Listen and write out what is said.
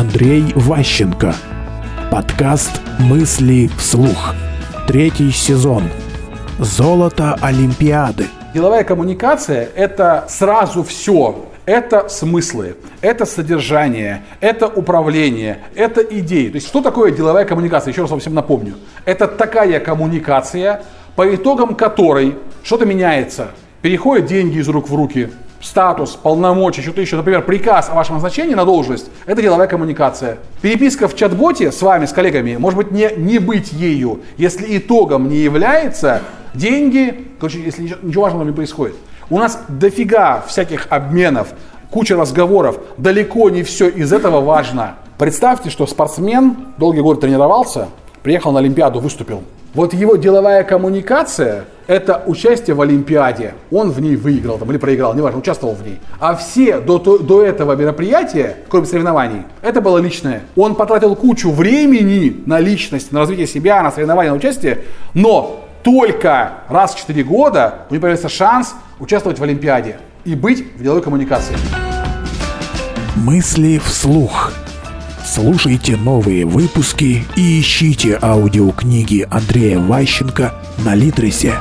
Андрей Ващенко. Подкаст «Мысли вслух». Третий сезон. Золото Олимпиады. Деловая коммуникация – это сразу все. Это смыслы, это содержание, это управление, это идеи. То есть что такое деловая коммуникация? Еще раз вам всем напомню. Это такая коммуникация, по итогам которой что-то меняется. Переходят деньги из рук в руки, статус, полномочия, что-то еще, например, приказ о вашем назначении на должность, это деловая коммуникация. Переписка в чат-боте с вами, с коллегами, может быть не, не быть ею, если итогом не является деньги, короче, если ничего, ничего важного не происходит. У нас дофига всяких обменов, куча разговоров, далеко не все из этого важно. Представьте, что спортсмен долгие годы тренировался, приехал на Олимпиаду, выступил. Вот его деловая коммуникация – это участие в Олимпиаде. Он в ней выиграл там, или проиграл, неважно, участвовал в ней. А все до, до этого мероприятия, кроме соревнований, это было личное. Он потратил кучу времени на личность, на развитие себя, на соревнования, на участие, но только раз в 4 года у него появится шанс участвовать в Олимпиаде и быть в деловой коммуникации. Мысли вслух. Слушайте новые выпуски и ищите аудиокниги Андрея Ващенко на Литресе.